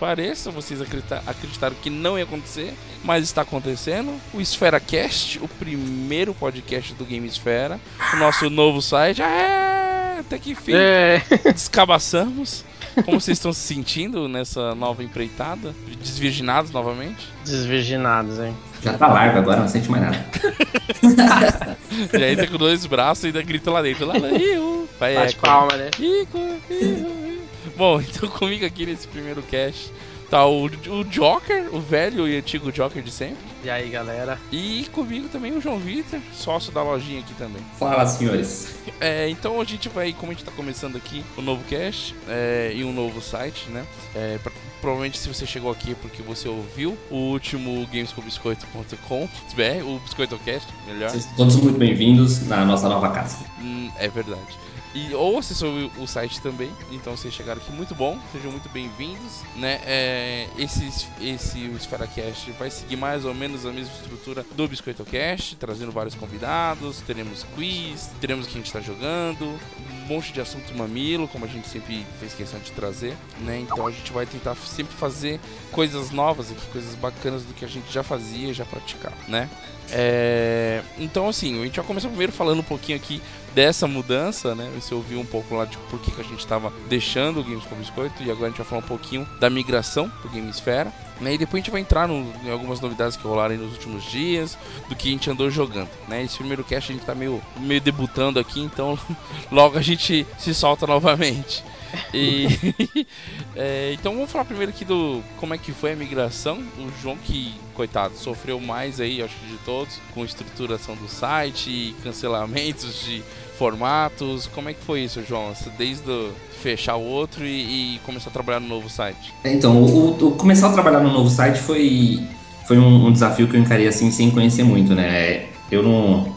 pareça, vocês acredita acreditaram que não ia acontecer, mas está acontecendo. O Esfera Cast, o primeiro podcast do Game Esfera, o nosso novo site. É, até que enfim, É. descabaçamos. Como vocês estão se sentindo nessa nova empreitada? Desvirginados novamente? Desvirginados, hein? Já tá largo agora, não sente mais nada. E ainda com dois braços e ainda grita lá dentro. Lá, lá, iu. Vai, Bate eco. palma, né? Ico, iu. Bom, então comigo aqui nesse primeiro cast tá o, o Joker, o velho e antigo Joker de sempre. E aí, galera? E comigo também o João Vitor, sócio da lojinha aqui também. Fala, senhores. É, então a gente vai, como a gente tá começando aqui um novo cast é, e um novo site, né? É, pra- provavelmente se você chegou aqui é porque você ouviu o último gamescombiscoito.com, o BiscoitoCast, melhor. Vocês todos muito bem-vindos na nossa nova casa. Hum, é verdade. E, ou acessou o, site também, então vocês chegaram aqui. Muito bom, sejam muito bem-vindos, né? É, esse, esse o EsferaCast vai seguir mais ou menos a mesma estrutura do BiscoitoCast, trazendo vários convidados, teremos quiz, teremos o que a gente está jogando, monte de assunto mamilo, como a gente sempre fez questão de trazer, né? Então a gente vai tentar sempre fazer coisas novas aqui, coisas bacanas do que a gente já fazia e já praticava, né? É, então, assim, a gente vai começar primeiro falando um pouquinho aqui dessa mudança, né? Você ouviu um pouco lá de por que, que a gente estava deixando o Games com Biscoito e agora a gente vai falar um pouquinho da migração pro Gamesfera. Né? E depois a gente vai entrar no- em algumas novidades que rolaram nos últimos dias, do que a gente andou jogando, né? Esse primeiro cast a gente tá meio, meio debutando aqui, então logo a gente se solta novamente. E é, então vamos falar primeiro aqui do como é que foi a migração. O João que, coitado, sofreu mais aí, acho que de todos, com estruturação do site, cancelamentos de formatos. Como é que foi isso, João? Desde fechar o outro e, e começar a trabalhar no novo site. Então, o, o- começar a trabalhar no novo site foi, foi um, um desafio que eu encarei assim sem conhecer muito, né? Eu não,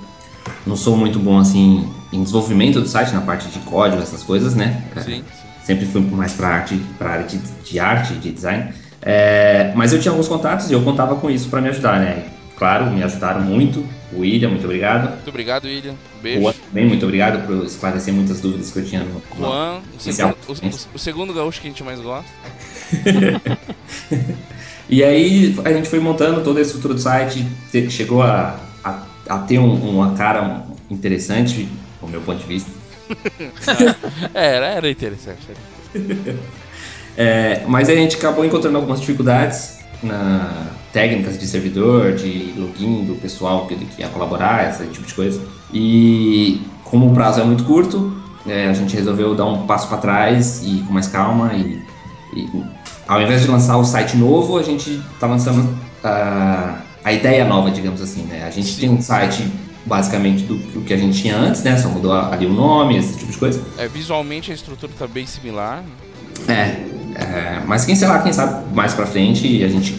não sou muito bom assim em desenvolvimento do site, na parte de código, essas coisas, né? Sim, sim. Sempre fui mais para arte, para área de, de arte, de design. É, mas eu tinha alguns contatos e eu contava com isso para me ajudar, né? Claro, me ajudaram muito. O William, muito obrigado. Muito obrigado, William. O Beijo. Juan também, muito obrigado por esclarecer muitas dúvidas que eu tinha no, no, Juan, o segundo, o- o- segundo gaúcho que a gente mais gosta. E aí a gente foi montando toda a estrutura do site, te- chegou a, a, a ter um- uma cara interessante, do meu ponto de vista. É, era, era interessante. era. É, mas a gente acabou encontrando algumas dificuldades na técnicas de servidor, de login do pessoal que, que ia colaborar, esse tipo de coisa. E como o prazo é muito curto, é, a gente resolveu dar um passo para trás e com mais calma e, e ao invés de lançar o site novo, a gente está lançando a, a ideia nova, digamos assim. Né? A gente tem um site basicamente do, do que a gente tinha antes, né? Só mudou ali o nome, esse tipo de coisa. É, visualmente a estrutura tá bem similar. É, é, mas quem sei lá, quem sabe mais pra frente a gente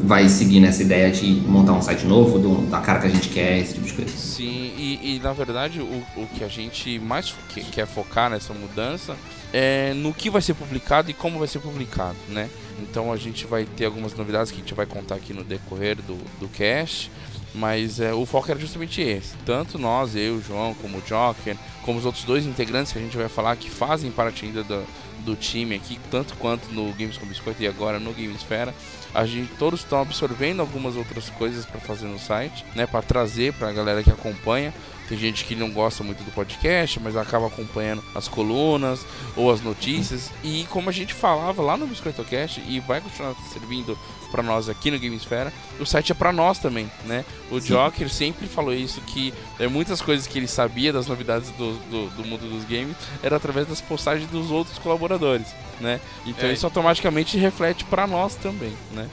vai seguir nessa ideia de montar um site novo, do- da cara que a gente quer, esse tipo de coisa. Sim, e, e, na verdade o, o que a gente mais que- quer focar nessa mudança é no que vai ser publicado e como vai ser publicado, né? Então a gente vai ter algumas novidades que a gente vai contar aqui no decorrer do, do cast. Mas é, o foco era justamente esse. Tanto nós, eu, o João, como o Joker, como os outros dois integrantes que a gente vai falar que fazem parte ainda do, do time aqui, tanto quanto no Games com Biscoito e agora no Gamesfera, a gente todos estão absorvendo algumas outras coisas para fazer no site, né, para trazer para a galera que acompanha. Tem gente que não gosta muito do podcast, mas acaba acompanhando as colunas ou as notícias. E como a gente falava lá no BiscoitoCast e vai continuar servindo para nós aqui no Gamesfera, o site é para nós também, né? O Sim. Joker sempre falou isso que é, muitas coisas que ele sabia das novidades do, do, do mundo dos games era através das postagens dos outros colaboradores, né? Então É. isso automaticamente reflete para nós também, né?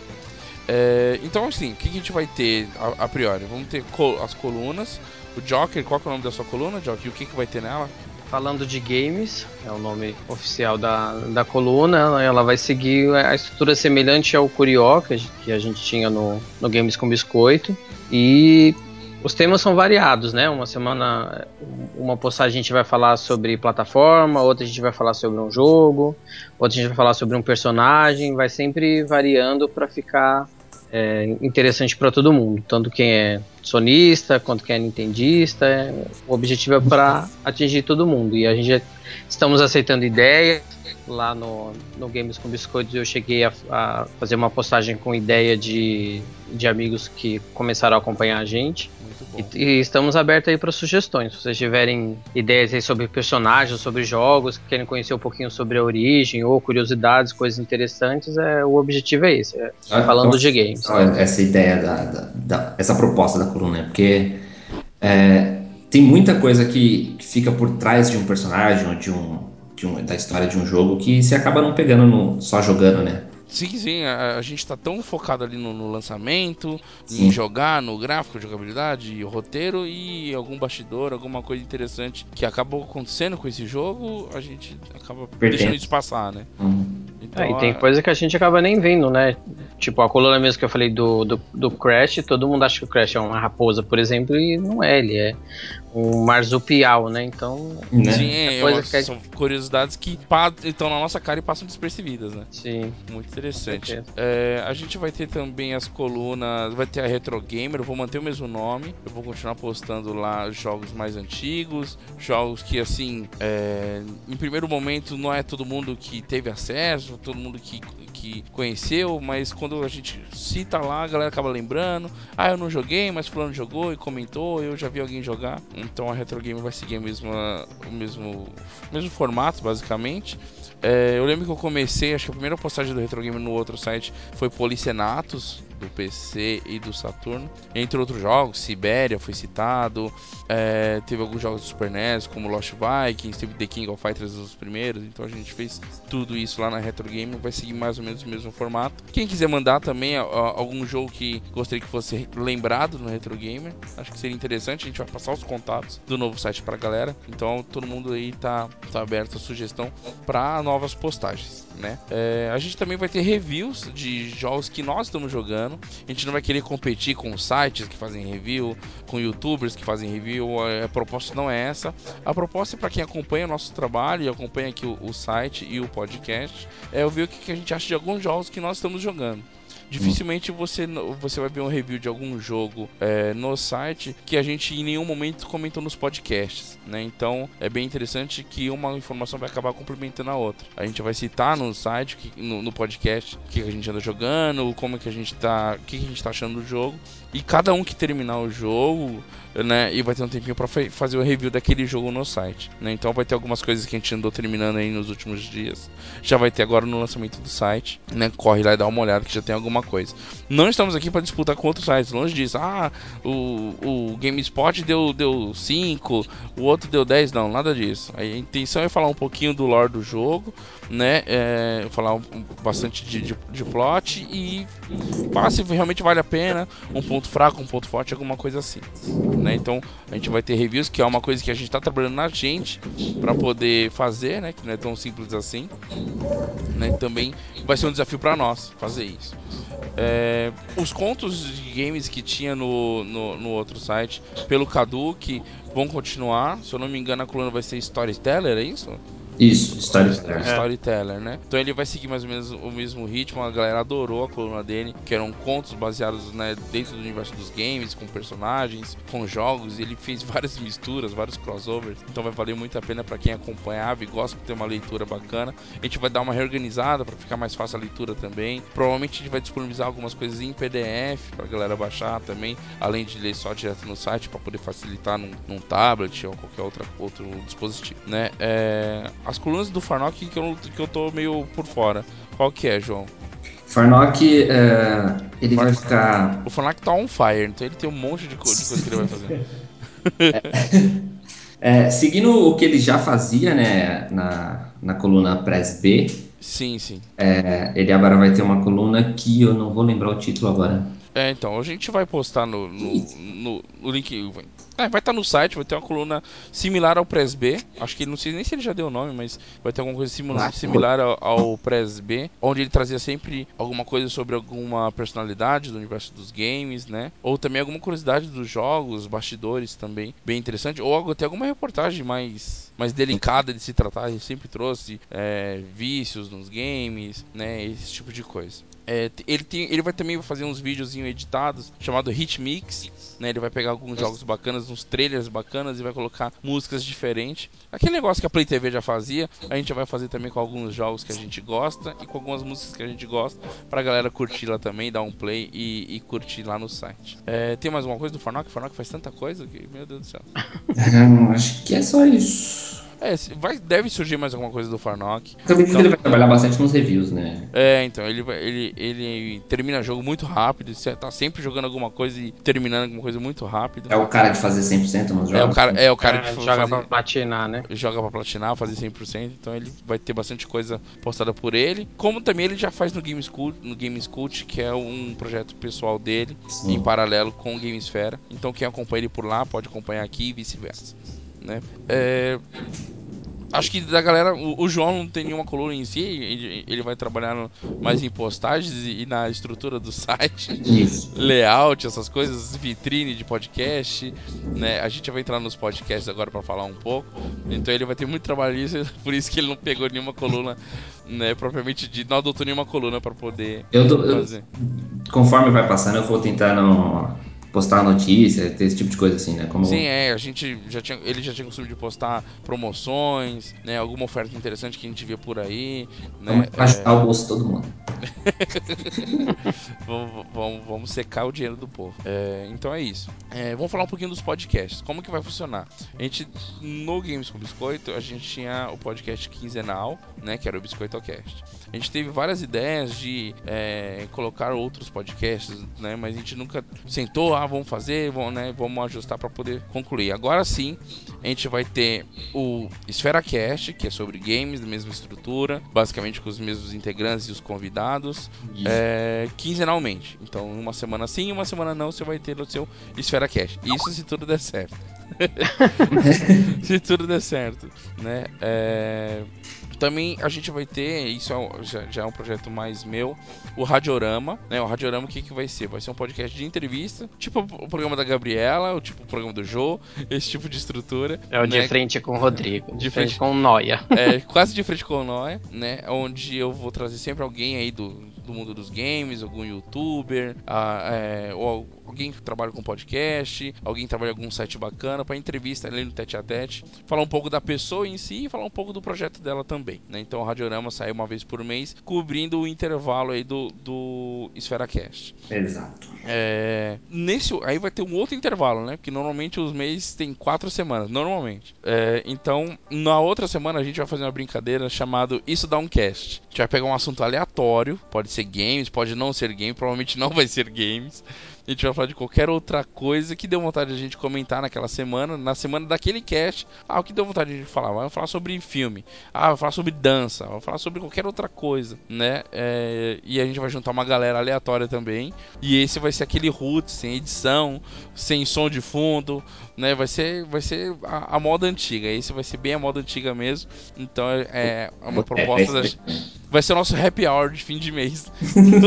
É, então assim, o que, que a gente vai ter a, a priori? Vamos ter as colunas. O Joker, qual é o nome da sua coluna, Joker? E o que, que vai ter nela? Falando de games, é o nome oficial da, da coluna, ela vai seguir a estrutura semelhante ao Curió que a gente, que a gente tinha no, no Games com Biscoito. E os temas são variados, né? Uma semana, uma postagem a gente vai falar sobre plataforma, outra a gente vai falar sobre um jogo, outra a gente vai falar sobre um personagem, vai sempre variando para ficar é, interessante para todo mundo, tanto quem é sonista quanto quem é nintendista. É, o objetivo é para atingir todo mundo e a gente estamos aceitando ideias lá no, no Games com Biscoitos eu cheguei a, a, fazer uma postagem com ideia de, de amigos que começaram a acompanhar a gente. E, e, estamos abertos aí para sugestões. Se vocês tiverem ideias aí sobre personagens, sobre jogos, querem conhecer um pouquinho sobre a origem ou curiosidades, coisas interessantes, é, o objetivo é esse, é, ah, falando de games. Essa ideia, da, da, da, essa proposta da coluna, né? porque é, tem muita coisa que, que fica por trás de um personagem ou de um, um, da história de um jogo que você acaba não pegando no, só jogando, né? Sim, sim, a, a gente tá tão focado ali no, no lançamento, sim. em jogar, no gráfico, jogabilidade, roteiro e algum bastidor, alguma coisa interessante que acabou acontecendo com esse jogo, a gente acaba Perdendo. deixando isso passar, né? Uhum. Então, é, e tem a... coisa que a gente acaba nem vendo, né? Tipo, a coluna mesmo que eu falei do, do, do, Crash, todo mundo acha que o Crash é uma raposa, por exemplo, e não é, ele é um marsupial, né? Então. Né? Sim, é, coisa que é... são curiosidades que estão na nossa cara e passam despercebidas, né? Sim. Muito interessante. É, a gente vai ter também as colunas, vai ter a Retro Gamer, eu vou manter o mesmo nome, eu vou continuar postando lá jogos mais antigos, jogos que, assim, é, em primeiro momento não é todo mundo que teve acesso, todo mundo que, que conheceu, mas quando a gente cita lá, a galera acaba lembrando. Ah, eu não joguei, mas fulano jogou e comentou, eu já vi alguém jogar. Então a Retro Game vai seguir a mesma, o mesmo, mesmo formato, basicamente. É, eu lembro que eu comecei, acho que a primeira postagem do Retro Game no outro site foi Policenatos, do PC e do Saturno. Entre outros jogos, Sibéria foi citado. É, teve alguns jogos do Super NES, como Lost Vikings, teve The King of Fighters os primeiros. Então a gente fez tudo isso lá na Retro Game. Vai seguir mais ou menos o mesmo formato. Quem quiser mandar também algum jogo que gostaria que fosse lembrado no Retro Gamer, acho que seria interessante. A gente vai passar os contatos do novo site pra galera. Então todo mundo aí tá, tá aberto a sugestão para novas postagens, né? É, a gente também vai ter reviews de jogos que nós estamos jogando. A gente não vai querer competir com sites que fazem review, com youtubers que fazem review. A, proposta não é essa. A proposta é para quem acompanha o nosso trabalho e acompanha aqui o, o, site e o podcast é ouvir o que, que a gente acha de alguns jogos que nós estamos jogando. Dificilmente você, você vai ver um review de algum jogo é, no site que a gente em nenhum momento comentou nos podcasts, né? Então é bem interessante que uma informação vai acabar complementando a outra. A gente vai citar no site, no, no podcast, o que a gente anda jogando, como que a gente tá, o que a gente tá achando do jogo. E cada um que terminar o jogo, né, e vai ter um tempinho para fazer o review daquele jogo no site, né? Então vai ter algumas coisas que a gente andou terminando aí nos últimos dias. Já vai ter agora no lançamento do site, né? Corre lá e dá uma olhada que já tem alguma coisa. Não estamos aqui para disputar com outros sites, longe disso. Ah, o, o GameSpot deu deu 5, o outro deu 10, não, nada disso. A intenção é falar um pouquinho do lore do jogo, né? É, falar um, bastante de, de, de plot e falar se realmente vale a pena, um ponto fraco, um ponto forte, alguma coisa assim. Né? Então a gente vai ter reviews, que é uma coisa que a gente está trabalhando na gente para poder fazer, né? Que não é tão simples assim. Né? Também vai ser um desafio para nós fazer isso. É, os contos de games que tinha no, no, no outro site, pelo Cadu, que vão continuar. Se eu não me engano, a coluna vai ser Storyteller, é isso? Isso, Storyteller. É. Storyteller, né? Então ele vai seguir mais ou menos o mesmo ritmo. A galera adorou a coluna dele, que eram contos baseados né, dentro do universo dos games, com personagens, com jogos. E ele fez várias misturas, vários crossovers. Então vai valer muito a pena para quem acompanhava e gosta de ter uma leitura bacana. A gente vai dar uma reorganizada para ficar mais fácil a leitura também. Provavelmente a gente vai disponibilizar algumas coisas em PDF para galera baixar também, além de ler só direto no site para poder facilitar num, num, tablet ou qualquer outra, outro dispositivo, né? É, as colunas do Farnock que eu, que eu tô meio por fora. Qual que é, João? Farnock, é, ele vai ficar. O Farnock tá on fire, então ele tem um monte de, co de coisa que ele vai fazer. é, seguindo o que ele já fazia, né, na, na coluna Press B. Sim, sim. É, ele agora vai ter uma coluna que eu não vou lembrar o título agora. É, então, a gente vai postar no, no, no, no link. É, vai estar tá no site, vai ter uma coluna similar ao Press B. Acho que não sei nem se ele já deu o nome, mas vai ter alguma coisa similar, similar ao, ao Press B, onde ele trazia sempre alguma coisa sobre alguma personalidade do universo dos games, né? Ou também alguma curiosidade dos jogos, bastidores também, bem interessante. Ou até alguma reportagem mais mais delicada de se tratar. Ele sempre trouxe é, vícios nos games, né? Esse tipo de coisa. É, ele, tem, ele vai também fazer uns vídeos editados chamado Hit Mix. Né? Ele vai pegar alguns jogos bacanas, uns trailers bacanas e vai colocar músicas diferentes. Aquele negócio que a Play TV já fazia, a gente vai fazer também com alguns jogos que a gente gosta e com algumas músicas que a gente gosta pra galera curtir lá também, dar um play e, e curtir lá no site. É, tem mais alguma coisa do Farnock? O Farnock faz tanta coisa que, meu Deus do céu. acho que é só isso. É, vai, deve surgir mais alguma coisa do Farnock. Também então, ele vai trabalhar bastante nos reviews, né? É, então, ele, ele, ele termina jogo muito rápido, tá sempre jogando alguma coisa e terminando alguma coisa muito rápido. É o cara de fazer 100% nos jogos? É o cara, é o cara é, de joga fazer, pra platinar, né? Joga pra platinar, fazer 100%, então ele vai ter bastante coisa postada por ele. Como também ele já faz no Games Cult, no Games Cult que é um projeto pessoal dele, Sim. em paralelo com o Gamesfera. Então quem acompanha ele por lá pode acompanhar aqui e vice-versa né? É, acho que da galera, o, o, João não tem nenhuma coluna em si, ele, ele vai trabalhar no, mais em postagens e, e, na estrutura do site, isso. layout, essas coisas, vitrine de podcast, né? A gente vai entrar nos podcasts agora para falar um pouco, então ele vai ter muito trabalho nisso, por isso que ele não pegou nenhuma coluna, né, propriamente de, não adotou nenhuma coluna para poder eu. Eu, conforme vai passando, eu vou tentar não postar notícia, ter esse tipo de coisa assim, né? Como... Sim, é, a gente já tinha, ele já tinha costume de postar promoções, né? Alguma oferta interessante que a gente vê por aí, né? Vamos é... o bolso de todo mundo. vamos, vamos, vamos, secar o dinheiro do povo. É, então é isso. É, vamos falar um pouquinho dos podcasts. Como que vai funcionar? A gente, no Games com Biscoito, a gente tinha o podcast quinzenal, né? Que era o BiscoitoCast. A gente teve várias ideias de é, colocar outros podcasts, né? Mas a gente nunca sentou, ah, vamos fazer, vamos, né, vamos ajustar para poder concluir. Agora sim, a gente vai ter o Esfera Cast, que é sobre games, da mesma estrutura, basicamente com os mesmos integrantes e os convidados, é, quinzenalmente. Então, uma semana sim, uma semana não, você vai ter o seu Esfera Cast. Isso se tudo der certo. se tudo der certo, né? É... Também a gente vai ter, isso é, já, já, é um projeto mais meu, o Radiorama, né? O Radiorama o que, que vai ser? Vai ser um podcast de entrevista, tipo o programa da Gabriela, o tipo o programa do Jô, esse tipo de estrutura. É o né? de frente com o Rodrigo, de, de frente, frente, com o Noia. É, quase de frente com o Noia, né? Onde eu vou trazer sempre alguém aí do, do mundo dos games, algum youtuber, a, é, ou alguém que trabalha com podcast, alguém que trabalha em algum site bacana para entrevista ali no tete a tete, falar um pouco da pessoa em si e falar um pouco do projeto dela também, né? Então o Radiorama sai uma vez por mês, cobrindo o intervalo aí do, do Esfera Cast. Exato. É, nesse, aí vai ter um outro intervalo, né? Porque normalmente os meses tem quatro semanas, normalmente. É, então, na outra semana a gente vai fazer uma brincadeira chamada Isso Dá um Cast. A gente vai pegar um assunto aleatório, pode ser games, pode não ser game, provavelmente não vai ser games a gente vai falar de qualquer outra coisa que deu vontade de a gente comentar naquela semana, na semana daquele cast. Ah, o que deu vontade de a gente falar? Vamos falar sobre filme. Ah, vamos falar sobre dança. Vamos falar sobre qualquer outra coisa, né? É, e a gente vai juntar uma galera aleatória também. E esse vai ser aquele root, sem edição, sem som de fundo, né? Vai ser, vai ser a, a moda antiga. Esse vai ser bem a moda antiga mesmo. Então é, é uma proposta da vai ser o nosso happy hour de fim de mês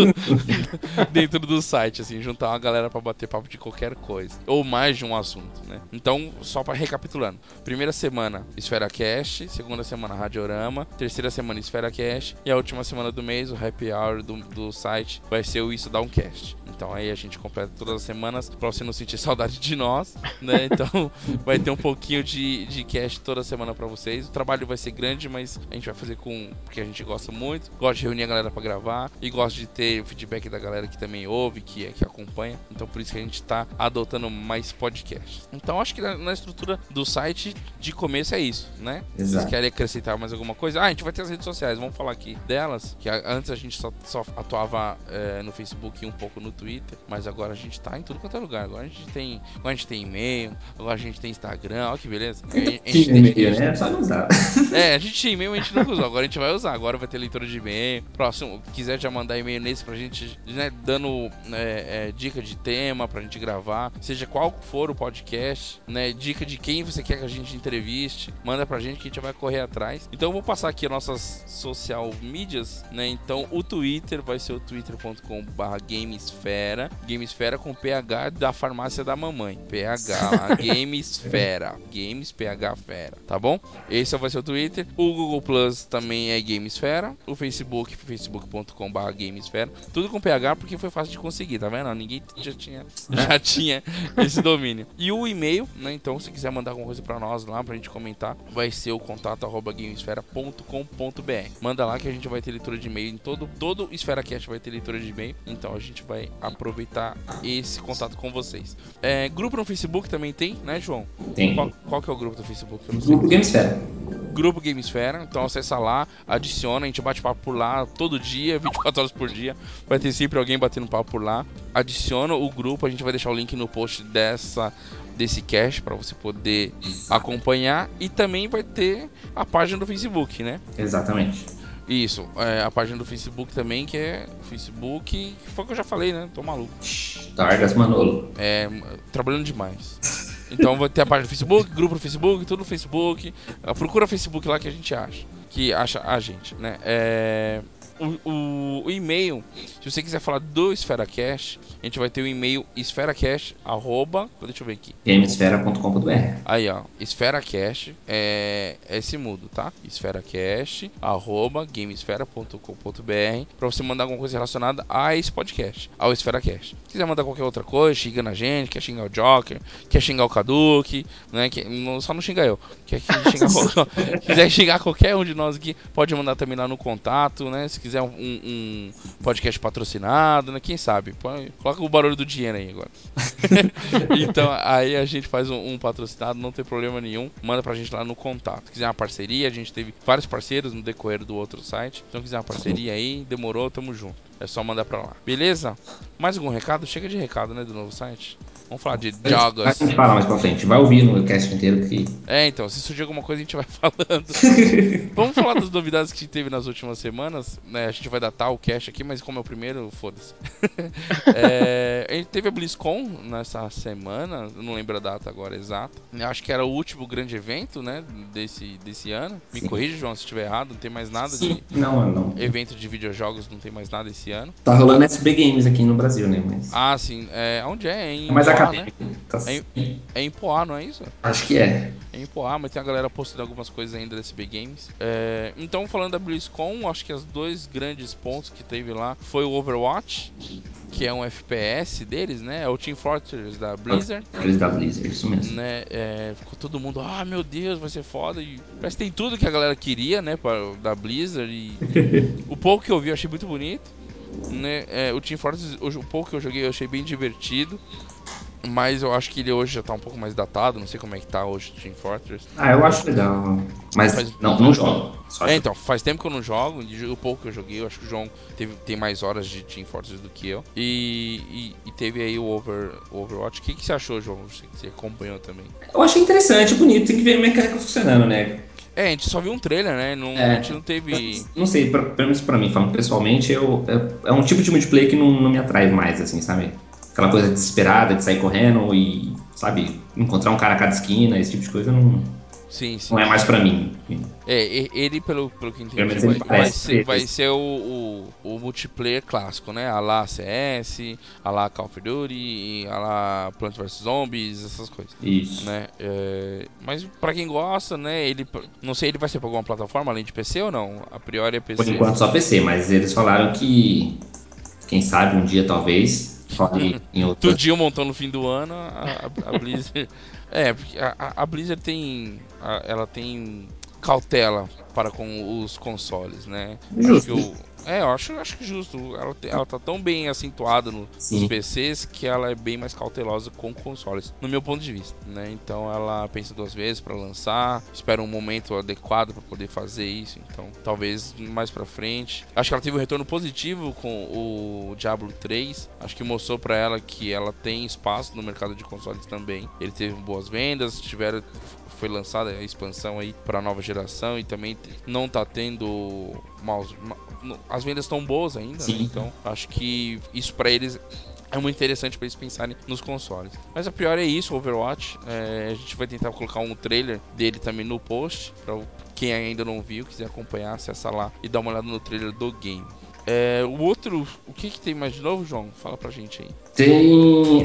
dentro do site, assim, juntar uma galera para bater papo de qualquer coisa ou mais de um assunto, né? Então, só para recapitulando: primeira semana Esfera Cash, segunda semana Radiorama, terceira semana Esfera Cash e a última semana do mês o happy hour do, do site vai ser o Isso Dá um Cast. Então aí a gente completa todas as semanas pra você não sentir saudade de nós, né? Então vai ter um pouquinho de, de cast toda semana para vocês. O trabalho vai ser grande, mas a gente vai fazer com porque a gente gosta muito, gosta de reunir a galera para gravar e gosta de ter o feedback da galera que também ouve, que, é, que acompanha. Então por isso que a gente tá adotando mais podcasts. Então acho que na, na estrutura do site de começo é isso, né? Exato. Vocês querem acrescentar mais alguma coisa? Ah, a gente vai ter as redes sociais, vamos falar aqui delas, que antes a gente só, só atuava é, no Facebook e um pouco no Twitter, mas agora a gente tá em tudo quanto é lugar. Agora a gente tem, agora a gente tem e-mail, agora a gente tem Instagram, olha que beleza. A, gente, a gente, e-mail, né? Só não usar. É, a gente tinha e-mail, a gente nunca usou, agora a gente vai usar. Agora vai ter leitura leitura de e-mail. Próximo, quiser já mandar e-mail nesse pra gente, né, dando é, é, dica de tema pra gente gravar, seja qual for o podcast, né, dica de quem você quer que a gente entreviste, manda pra gente que a gente vai correr atrás. Então eu vou passar aqui as nossas social mídias, né? Então o Twitter vai ser o twitter.com/gamesfera, Gamesfera com PH da farmácia da mamãe. PH lá, Gamesfera, Games PH Fera, tá bom? Esse vai ser o Twitter. O Google Plus também é Gamesfera, o Facebook facebook.com/gamesfera, tudo com PH porque foi fácil de conseguir, tá vendo? Ninguém já tinha já tinha esse domínio. E o e-mail, né? Então se quiser mandar alguma coisa para nós lá pra gente comentar, vai ser o contato@gamesfera.com.br. Manda lá que a gente vai ter leitura de e-mail em todo todo EsferaCast vai ter leitura de e-mail, então a gente vai aproveitar esse contato com vocês. É, grupo no Facebook também tem, né, João? Tem. Qual, qual que é o grupo do Facebook? Grupo Gamesfera. Grupo Gamesfera, então acessa lá, adiciona, a gente bate papo por lá todo dia, 24 horas por dia. Vai ter sempre alguém batendo papo por lá. Adiciona o grupo, a gente vai deixar o link no post dessa desse cast para você poder acompanhar e também vai ter a página do Facebook, né? Exatamente. Isso, é, a página do Facebook também, que é Facebook, que foi o que eu já falei, né? Tô maluco. Targas Manolo. É, trabalhando demais. Então vai ter a página do Facebook, grupo do Facebook, tudo no Facebook. Procura o Facebook lá que a gente acha. Que acha a gente, né? É, o, o- o e-mail, se você quiser falar do EsferaCast, a gente vai ter o e-mail esferacast, arroba, deixa eu ver aqui. Gamesfera.com.br. Aí, ó, EsferaCast é, é esse mudo, tá? EsferaCast, arroba, gamesfera.com.br, pra você mandar alguma coisa relacionada a esse podcast, ao EsferaCast. Se quiser mandar qualquer outra coisa, xingando a gente, quer xingar o Joker, quer xingar o Caduque, né? Que, não, só não xinga eu. Quer que xingar quiser xingar qualquer um de nós aqui, pode mandar também lá no contato, né? Se quiser um, um podcast patrocinado, né? Quem sabe? Põe- coloca o barulho do dinheiro aí agora. então, aí a gente faz um, um patrocinado, não tem problema nenhum. Manda pra gente lá no contato. Se quiser uma parceria, a gente teve vários parceiros no decorrer do outro site. Então, se quiser uma parceria aí, demorou, tamo junto. É só mandar pra lá. Beleza? Mais algum recado? Chega de recado, né? Do novo site. Vamos falar de jogos. A gente fala mais pra frente. Vai ouvir no cast inteiro que. É, então, se surgir alguma coisa, a gente vai falando. Vamos falar das novidades que teve nas últimas semanas. Né? A gente vai datar o cast aqui, mas como é o primeiro, foda-se. É, a gente teve a BlizzCon nessa semana, não lembro a data agora exata. Acho que era o último grande evento, né, desse, desse ano. Me Sim. corrija, João, se estiver errado, não tem mais nada de Não, não. evento de videojogos, não tem mais nada esse ano. Tá rolando SB Games aqui no Brasil, né? Mas. Ah, sim, é, onde é? É em é mais Poá, né? Tá- É É em Poá, não é isso? Acho que é. É em Poá, mas tem a galera postando algumas coisas ainda desse B Games. É, então, falando da BlizzCon, acho que os dois grandes pontos que teve lá foi o Overwatch, que é um FPS deles, né? É o Team Fortress da Blizzard. Eles da Blizzard, isso mesmo. Né, é, ficou todo mundo, ah meu Deus, vai ser foda. E parece que tem tudo que a galera queria, né? Pra, da Blizzard. E o pouco que eu vi eu achei muito bonito. Né? É, o Team Fortress, hoje, o pouco que eu joguei eu achei bem divertido. Mas eu acho que ele hoje já tá um pouco mais datado. Não sei como é que tá hoje o Team Fortress. Ah, eu acho legal. Mas Mas- não, não jogo. Só É, então, faz tempo que eu não jogo, o pouco que eu joguei, eu acho que o João teve, tem mais horas de Team Fortress do que eu. E, e- e teve aí o, Over, Overwatch. O que, que você achou, João? Você, você acompanhou também. Eu achei interessante, bonito. Tem que ver a mecânica funcionando, né? É, a gente só viu um trailer, né? Não, É. A gente não teve. Não sei, pra- pelo menos pra mim, falando pessoalmente, eu, é, é um tipo de multiplayer que não, não me atrai mais, assim, sabe? Aquela coisa desesperada de sair correndo e, sabe, encontrar um cara a cada esquina, esse tipo de coisa não, Sim, sim. não é mais pra mim. É, ele, pelo, pelo que entendi, vai, vai ser, vai ser o, o, o multiplayer clássico, né? A lá CS, a lá Call of Duty, a lá Plants vs Zombies, essas coisas. Isso. né? É, mas pra quem gosta, né? Ele não sei, ele vai ser pra alguma plataforma além de PC ou não? A priori é PC. Por enquanto só PC, mas eles falaram que, quem sabe, um dia talvez, fale em outro. Tudinho montou no fim do ano, a- a Blizzard. é, porque a, a- Blizzard tem. a- ela tem cautela para com os consoles, né? Acho Justo. que o- é, eu acho, acho que justo. Ela, ela tá tão bem acentuada no- nos. PCs que ela é bem mais cautelosa com consoles, no meu ponto de vista, né? Então ela pensa duas vezes para lançar, espera um momento adequado para poder fazer isso. Então, talvez mais para frente. Acho que ela teve um retorno positivo com o Diablo 3. Acho que mostrou para ela que ela tem espaço no mercado de consoles também. Ele teve boas vendas, tiveram foi lançada a expansão aí para nova geração e também não tá tendo mouse, as vendas estão boas ainda, né? então acho que isso para eles é muito interessante para eles pensarem nos consoles. Mas a pior é isso, Overwatch. É, a gente vai tentar colocar um trailer dele também no post. Pra quem ainda não viu, quiser acompanhar, acessa lá e dá uma olhada no trailer do game. É, o outro, o que, que tem mais de novo, João? Fala pra gente aí. Tem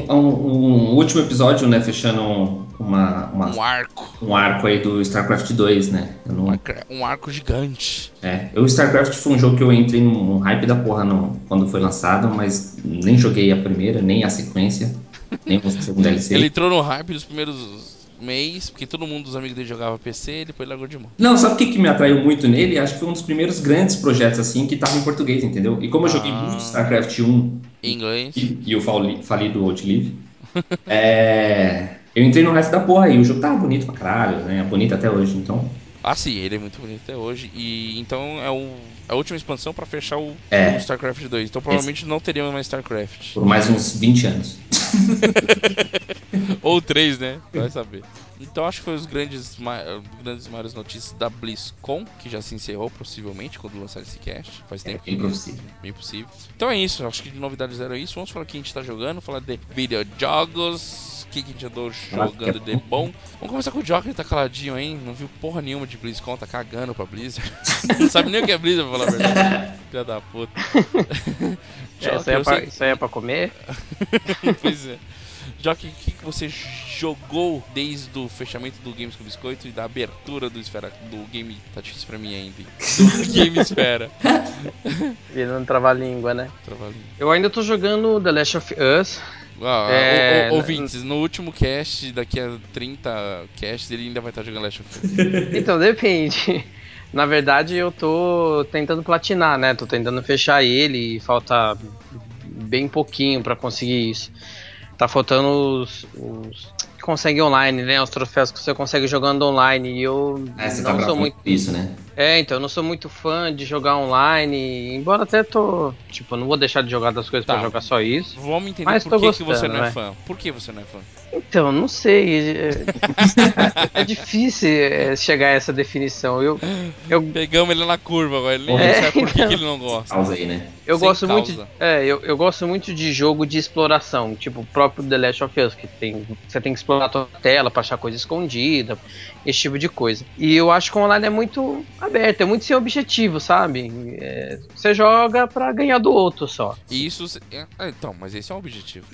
um, um último episódio, né, fechando uma, uma, um arco. Um arco aí do StarCraft 2, né? Não... Um arco gigante. É, o StarCraft foi um jogo que eu entrei num hype da porra no, quando foi lançado, mas nem joguei a primeira, nem a sequência, nem o segundo DLC. Ele entrou no hype dos primeiros mês, porque todo mundo dos amigos dele jogava PC, ele depois largou de mão. Não, sabe o que, que me atraiu muito nele? Acho que foi um dos primeiros grandes projetos assim que tava em português, entendeu? E como eu joguei ah, muito StarCraft 1 em inglês e, e o falido Outlive, é, eu entrei no resto da porra aí. O jogo tava bonito pra caralho, né? É bonito até hoje, então. Ah, sim, ele é muito bonito até hoje. E então é o, a última expansão para fechar o, é. o, StarCraft 2. Então provavelmente Esse... não teríamos mais StarCraft. Por mais uns 20 anos. Ou 3, né? Vai saber. Então acho que foi os grandes, grandes maiores notícias da BlizzCon, que já se encerrou possivelmente quando lançar esse cast. Faz tempo. É bem possível. Bem possível. Então é isso, acho que de novidades era isso. Vamos falar o que a gente tá jogando, falar de videojogos que, que a gente andou jogando de bom. Vamos começar com o Joker, ele tá caladinho, hein? Não viu porra nenhuma de BlizzCon, tá cagando pra Blizzard. não sabe nem o que é Blizzard, pra falar a verdade. Filha da puta. Joker, isso, aí é pra, isso aí é pra comer? pois é. Jock, o que, que você jogou desde o fechamento do Games com Biscoito e da abertura do Esfera do Game. Tá difícil pra mim ainda. Do Game Esfera. Virando trava-língua, né? Trava-língua. Eu ainda tô jogando The Last of Us. Ah, é, o, o, ouvintes, no último cast, daqui a 30 casts, ele ainda vai estar jogando Last of Us. então, depende. Na verdade, eu tô tentando platinar, né? Tô tentando fechar ele e falta bem pouquinho para conseguir isso. Tá faltando os, os que consegue online, né? Os troféus que você consegue jogando online. E eu é, você não tá sou muito isso, né? É, então eu não sou muito fã de jogar online. Embora até tô, tipo, não vou deixar de jogar das coisas tá. para jogar só isso. Vamos entender mas por que, que você não é né? fã. Por que você não é fã? Então, não sei. É, é difícil é, chegar a essa definição. Eu, eu... Pegamos ele na curva agora. Ele nem é, sabe por que, que, ele não gosta. Causa aí, né? Eu Sem gosto causa. muito. É, eu, eu gosto muito de jogo de exploração, tipo o próprio The Last of Us, que tem. Você tem que explorar a tua tela pra achar coisa escondida, esse tipo de coisa. E eu acho que o online é muito aberto, é muito sem objetivo, sabe? É, você joga pra ganhar do outro só. Isso. É, então, mas esse é o objetivo.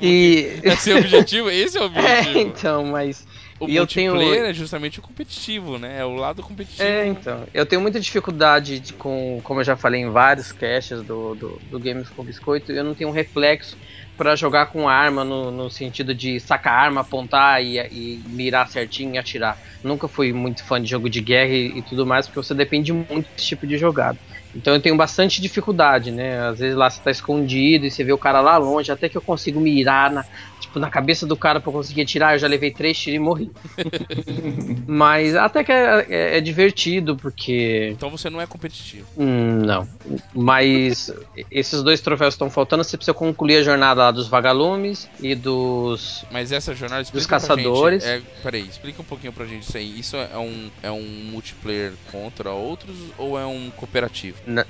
e... Esse é o objetivo? Esse é o objetivo. É, então, mas. O e multiplayer tenho... é justamente o competitivo, né? É o lado competitivo. É, então. Eu tenho muita dificuldade de, com, como eu já falei em vários caches do, do, do Games com Biscoito, eu não tenho um reflexo para jogar com arma no, no, sentido de sacar arma, apontar e, e, mirar certinho e atirar. Nunca fui muito fã de jogo de guerra e, e, tudo mais, porque você depende muito desse tipo de jogada. Então eu tenho bastante dificuldade, né? Às vezes lá você tá escondido e você vê o cara lá longe, até que eu consigo mirar na, tipo, na cabeça do cara pra conseguir tirar, eu já levei três tiros e morri. Mas até que é, é, é, divertido, porque. Então você não é competitivo. Hum, não. Mas esses dois troféus estão faltando, você precisa concluir a jornada lá dos vagalumes e dos. Mas essa jornada dos caçadores. Gente, é, peraí, explica um pouquinho pra gente isso aí. Isso é um, é um multiplayer contra outros ou é um cooperativo? Na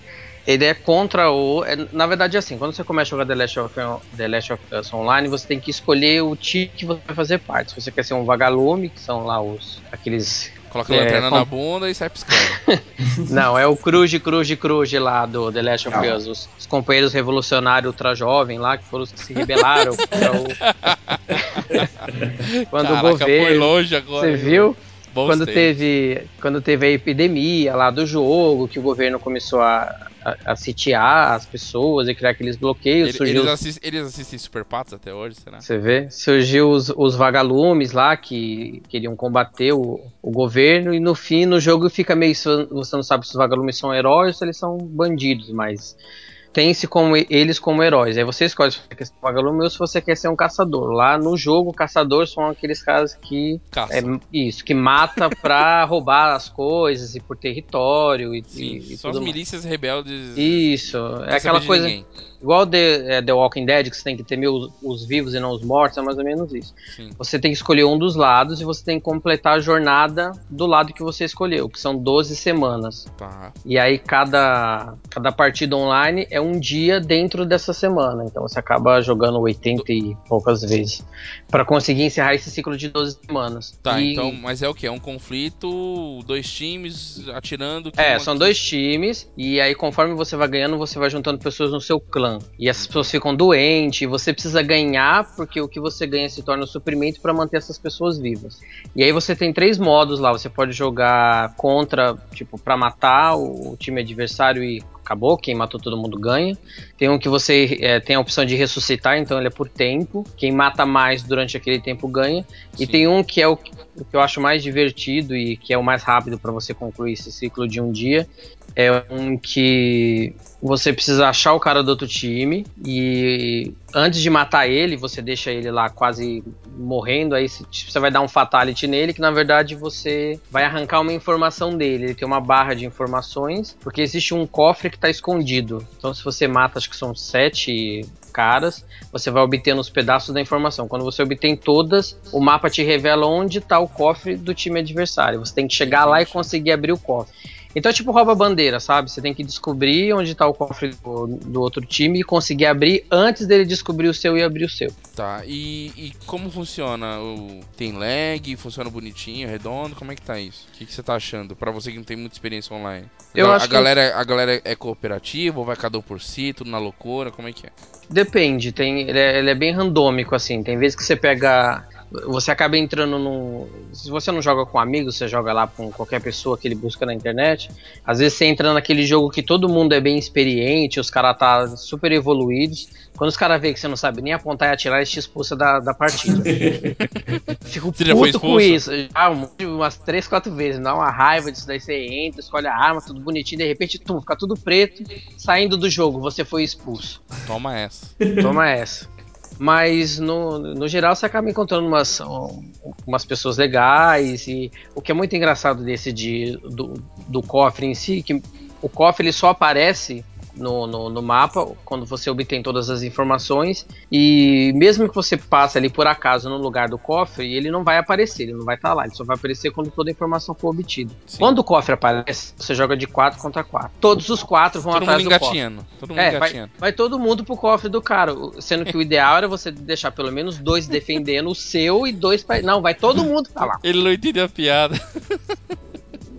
ele é contra o. É, na verdade, é assim, quando você começa a jogar The Last, of, The Last of Us Online, você tem que escolher o tipo que você vai fazer parte. Se você quer ser um vagalume, que são lá os. aqueles. Coloca a é, lanterna com... na bunda e sai piscando. Não, é o Cruz, Cruz, Cruz lá do The Last of Us. Os, os companheiros revolucionários ultra jovem lá, que foram os que se rebelaram contra o. Quando Caraca, o governo. Foi longe agora. Você viu? quando teve quando teve a epidemia lá do jogo, que o governo começou a, a, a sitiar as pessoas e criar aqueles bloqueios. Ele, surgiu eles, assistem, eles assistem Super Patos até hoje, será? Você vê? Surgiu os, os vagalumes lá que queriam combater o, o governo e no fim, no jogo fica meio... Você não sabe se os vagalumes são heróis ou se eles são bandidos, mas tem-se como eles como heróis. Aí você escolhe se você quer ser um vagalume ou se você quer ser um caçador. Lá no jogo, caçadores são aqueles caras que. Caça. É, isso, que mata pra roubar as coisas e por território e, Sim, e, e são as tudo mais. milícias rebeldes. Isso, é aquela coisa. ninguém. Igual The, é, The Walking Dead, que você tem que temer os, os vivos e não os mortos, é mais ou menos isso. Sim. Você tem que escolher um dos lados e você tem que completar a jornada do lado que você escolheu, que são 12 semanas. Tá. E aí cada, cada partida online é um dia dentro dessa semana. Então você acaba jogando 80 e poucas vezes para conseguir encerrar esse ciclo de 12 semanas. Tá, E- então, mas é o que? É um conflito, dois times atirando. É, são dois times, e aí conforme você vai ganhando, você vai juntando pessoas no seu clã. E essas pessoas ficam doentes, e você precisa ganhar, porque o que você ganha se torna um suprimento para manter essas pessoas vivas. E aí você tem três modos lá, você pode jogar contra, tipo, para matar o time adversário e acabou, quem matou todo mundo ganha. Tem um que você é, tem a opção de ressuscitar, então ele é por tempo. Quem mata mais durante aquele tempo ganha. E Sim. tem um que é o, o que eu acho mais divertido e que é o mais rápido para você concluir esse ciclo de um dia. É um que você precisa achar o cara do outro time e antes de matar ele, você deixa ele lá quase morrendo, aí você você vai dar um fatality nele, que na verdade você vai arrancar uma informação dele. Ele tem uma barra de informações, porque existe um cofre que está escondido. Então se você mata, acho que são sete caras, você vai obtendo os pedaços da informação. Quando você obtém todas, o mapa te revela onde está o cofre do time adversário. Você tem que chegar lá e conseguir abrir o cofre. Então é tipo rouba bandeira, sabe? Você tem que descobrir onde tá o cofre do, do outro time e conseguir abrir antes dele descobrir o seu e abrir o seu. Tá, e, e como funciona? O, tem lag? Funciona bonitinho, redondo? Como é que tá isso? O que, que você tá achando? Pra você que não tem muita experiência online. Eu a, acho a que- galera, a galera é cooperativa ou vai cada um por si, tudo na loucura? Como é que é? Depende, tem, ele, é, ele é bem randômico, assim. Tem vezes que você pega. Você acaba entrando num. Se você não joga com amigos, você joga lá com qualquer pessoa que ele busca na internet. Às vezes você entra naquele jogo que todo mundo é bem experiente, os caras tá super evoluídos. Quando os caras veem que você não sabe nem apontar e atirar, eles te expulsam da, da partida. Fico Você já foi puto com expulso? isso. Já um- umas três, quatro vezes. Me dá uma raiva disso. Daí você entra, escolhe a arma, tudo bonitinho. De repente, tum, fica tudo preto. Saindo do jogo, você foi expulso. Toma essa. Toma essa. Mas no, no geral você acaba encontrando umas, um, umas pessoas legais e o que é muito engraçado desse de, do, do cofre em si, que o cofre ele só aparece no, no, no mapa quando você obtém todas as informações e mesmo que você passe ali por acaso no lugar do cofre, ele não vai aparecer, ele não vai estar lá, ele só vai aparecer quando toda a informação for obtida. Sim. Quando o cofre aparece, você joga de 4 contra 4. Todos os quatro vão Todo atrás mundo do cofre. Todo mundo É, vai, engatinhando. vai todo mundo pro cofre do cara. Sendo que o ideal era você deixar pelo menos dois defendendo o seu e dois pra. Não, vai todo mundo pra lá. Ele não entendeu a piada.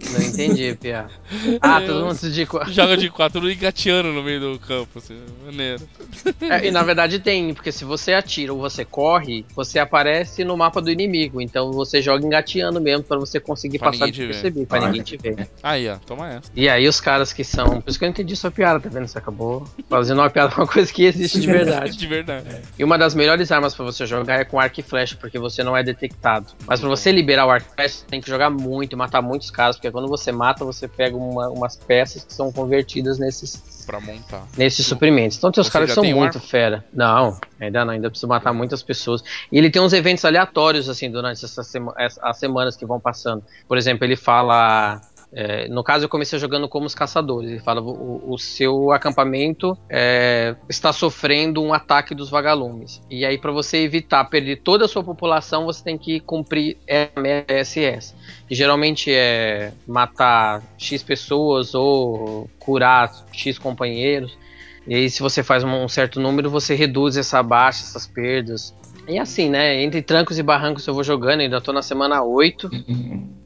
Não entendi, Pia. Ah, todo mundo de. co- Joga de quatro, mundo engateando no meio do campo, assim. Maneiro. É, e na verdade tem, porque se você atira ou você corre, você aparece no mapa do inimigo. Então você joga engateando mesmo pra você conseguir Pra passar ver. despercebido, pra Ah, ninguém te ver. Aí, ó, toma essa. E aí os caras que são. Por isso que eu não entendi sua piada, tá vendo? Você acabou fazendo uma piada com uma coisa que existe de verdade. De verdade. E uma das melhores armas pra você jogar é com arco e flecha, porque você não é detectado. Mas pra você liberar o arco e flecha, você tem que jogar muito, matar muitos caras, porque quando você mata, você pega uma- umas peças que são convertidas nesses, Pra montar. nesses suprimentos. Então tem os caras são muito arco? fera. Não, ainda não, ainda preciso matar muitas pessoas. E ele tem uns eventos aleatórios, assim, durante essas sema- as semanas que vão passando. Por exemplo, ele fala. É, no caso, eu comecei jogando como os caçadores. Ele fala: o, o seu acampamento é, está sofrendo um ataque dos vagalumes. E aí, para você evitar perder toda a sua população, você tem que cumprir SS. Que geralmente é matar X pessoas ou curar X companheiros. E aí, se você faz um certo número, você reduz essa baixa, essas perdas. E assim, né? Entre trancos e barrancos eu vou jogando, ainda tô na semana 8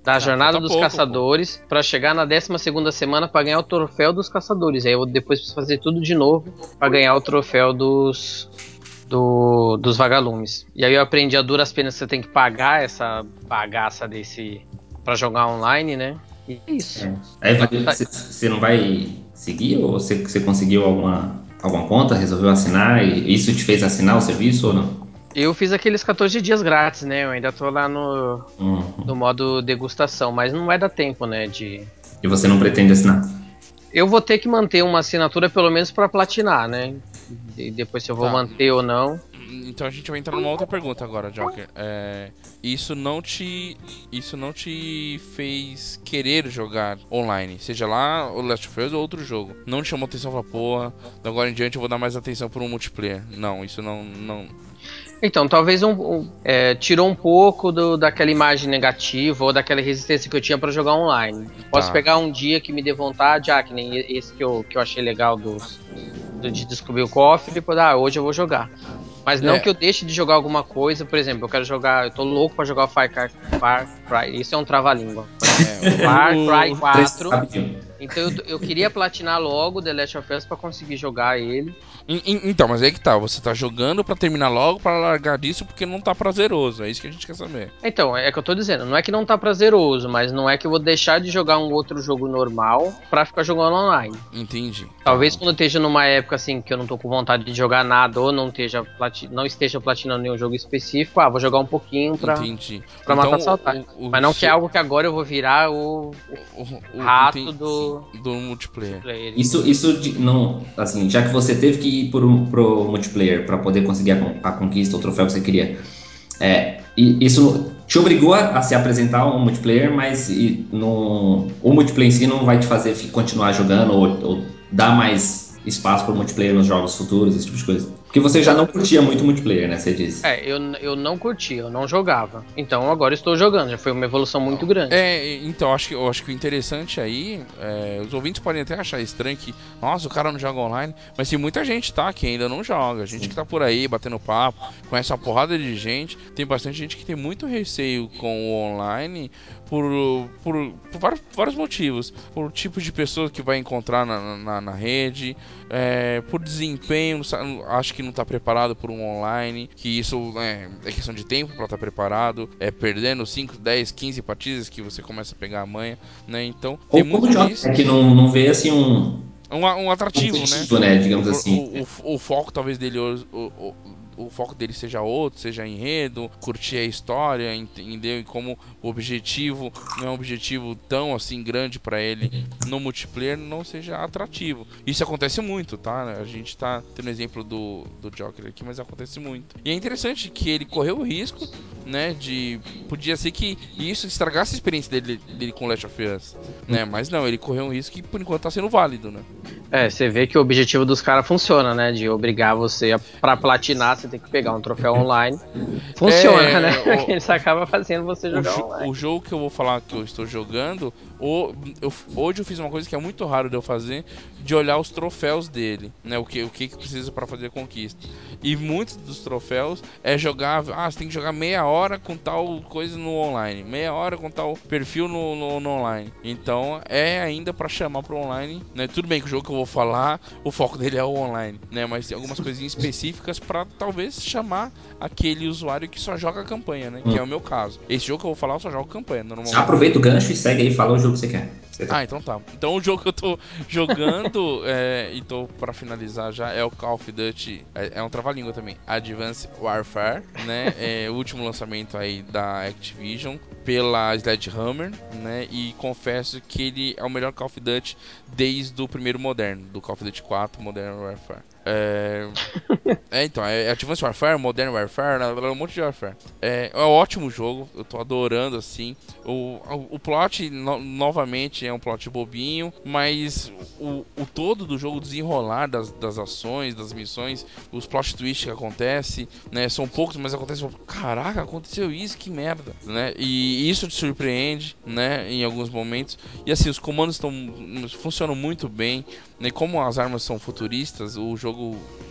da Jornada falta dos pouco, Caçadores, pra chegar na 12 segunda semana pra ganhar o troféu dos caçadores. Aí eu depois preciso fazer tudo de novo pra ganhar o troféu dos do- dos vagalumes. E aí eu aprendi a duras penas que você tem que pagar essa bagaça desse Pra jogar online, né? E é isso. Aí você você não vai seguir ou você, você conseguiu alguma, alguma conta, resolveu assinar e isso te fez assinar o serviço ou não? Eu fiz aqueles 14 dias grátis, né? Eu ainda tô lá no, Hum. no modo degustação, mas não vai dar tempo, né? De. E você não pretende assinar? Eu vou ter que manter uma assinatura pelo menos para platinar, né? E depois se eu vou Tá. manter ou não. Então a gente vai entrar numa outra pergunta agora, Joker. É, isso não te. Isso não te fez querer jogar online. Seja lá o Last of Us ou outro jogo. Não te chamou atenção pra porra. Da agora em diante eu vou dar mais atenção por um multiplayer. Não, isso não. não... Então, talvez um, um- é, tirou um pouco do, daquela imagem negativa ou daquela resistência que eu tinha para jogar online. Posso Tá. pegar um dia que me dê vontade, ah, que nem esse que eu, que eu achei legal dos, do- de descobrir o cofre, e depois, ah, hoje eu vou jogar. Mas não É. que eu deixe de jogar alguma coisa, por exemplo, eu quero jogar, eu tô louco pra jogar o Far Cry, Far Cry isso é um trava-língua. É, Far Cry 4, Rapidinho. então eu, eu queria platinar logo The Last of Us pra conseguir jogar ele. En- en- Então, mas aí que tá. Você tá jogando pra terminar logo, pra largar disso porque não tá prazeroso. É isso que a gente quer saber. Então, é que eu tô dizendo, não é que não tá prazeroso, mas não é que eu vou deixar de jogar um outro jogo normal pra ficar jogando online. Entendi. Talvez quando eu esteja numa época assim que eu não tô com vontade de jogar nada ou não esteja, plati não esteja platinando nenhum jogo específico, ah, vou jogar um pouquinho pra, Entendi. pra Então, matar a saudade. O- Mas não que é seu- algo que agora eu vou virar o, o- o- rato entendi. do do multiplayer. player. Isso, isso de- não, assim, já que você teve que ir por um, pro multiplayer para poder conseguir a, a conquista, o troféu que você queria, é, e isso te obrigou a, a se apresentar um multiplayer, mas e, não, o multiplayer em si não vai te fazer continuar jogando ou, ou dar mais espaço para o multiplayer nos jogos futuros, esse tipo de coisa. Porque você já não curtia muito multiplayer, né? Você disse. É, eu, eu não curti, eu não jogava. Então agora estou jogando, já foi uma evolução muito grande. É, então, acho que, eu acho que o interessante aí, é, os ouvintes podem até achar estranho que, nossa, o cara não joga online, mas tem muita gente, tá, que ainda não joga. Gente que tá por aí, batendo papo, conhece uma porrada de gente. Tem bastante gente que tem muito receio com o online por, por, por vários, vários motivos. Por tipo de pessoa que vai encontrar na, na, na rede, é, por desempenho, acho que não tá preparado por um online, que isso é, é questão de tempo pra estar preparado, é perdendo 5, 10, 15 partidas que você começa a pegar a manha, né? Então, tem Ou muito disso. é que não, não vê assim um, Um, um atrativo, né? competitivo, né? Digamos O- assim. O, o- o foco talvez dele hoje- o, foco dele seja outro, seja enredo, curtir a história, entendeu? E como o objetivo não é um objetivo tão assim grande pra ele no multiplayer, não seja atrativo. Isso acontece muito, tá? A gente tá tendo exemplo do, do Joker aqui, mas acontece muito. E é interessante que ele correu o risco, né? De. Podia ser que isso estragasse a experiência dele, dele com Last of Us, né? Mas não, ele correu um risco que por enquanto tá sendo válido, né? É, você vê que o objetivo dos caras funciona, né? De obrigar você a, pra platinar, você tem que pegar um troféu online. Funciona, É, né? o- Porque Eles acabam fazendo você o, jogar jo- online. o jogo que eu vou falar que eu estou jogando, o, eu- hoje eu fiz uma coisa que é muito raro de eu fazer, de olhar os troféus dele, né? O que o que, que precisa para fazer a conquista. E muitos dos troféus é jogar, ah, você tem que jogar meia hora com tal coisa no online, meia hora com tal perfil no, no- no online. Então é ainda para chamar pro online, né? Tudo bem que o jogo que eu vou falar, o foco dele é o online, né? Mas tem algumas coisinhas específicas para talvez chamar aquele usuário que só joga campanha, né? Que é o meu caso. Esse jogo que eu vou falar, eu só jogo campanha, normalmente. Aproveita o gancho e segue aí, fala o jogo que você quer. Tá- Ah, então tá. Então o jogo que eu tô jogando é, e tô pra finalizar já é o Call of Duty. É, é um trava-língua também. Advanced Warfare, né? É o último lançamento aí da Activision pela Sledgehammer, né? E confesso que ele é o melhor Call of Duty desde o primeiro moderno, do Call of Duty 4 Modern Warfare. É, é, então, é Advanced Warfare, Modern Warfare, um monte de Warfare. É, é um ótimo jogo, eu tô adorando, assim. O, o, o plot, no- novamente, é um plot bobinho, mas o, o todo do jogo, desenrolar das, das ações, das missões, os plot twists que acontecem, né, são poucos, mas acontece, caraca, aconteceu isso, que merda, né, e isso te surpreende, né, em alguns momentos. E assim, os comandos estão funcionam muito bem, né, como as armas são futuristas, o jogo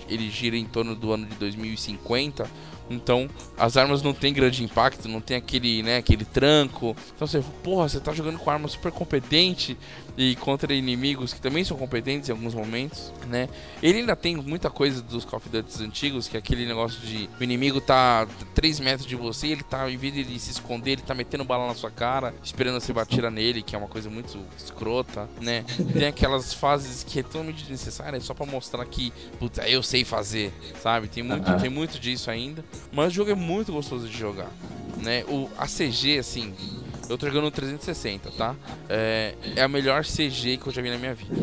ele gira em torno do ano de 2050. Então, as armas não tem grande impacto, não tem aquele, né, aquele tranco. Então você, porra, você tá jogando com arma super competente e contra inimigos que também são competentes em alguns momentos, né? Ele ainda tem muita coisa dos Call of Duty antigos, que é aquele negócio de o inimigo tá 3 metros de você, ele tá, em vez de se esconder, ele tá metendo bala na sua cara, esperando você bater nele, que é uma coisa muito escrota, né? Tem aquelas fases que é totalmente desnecessárias, só pra mostrar que, puta, eu sei fazer, sabe? Tem muito, Aham. tem muito disso ainda. Mas o jogo é muito gostoso de jogar, né? O a CG assim, eu tô jogando no 360, tá? É, é a melhor CG que eu já vi na minha vida.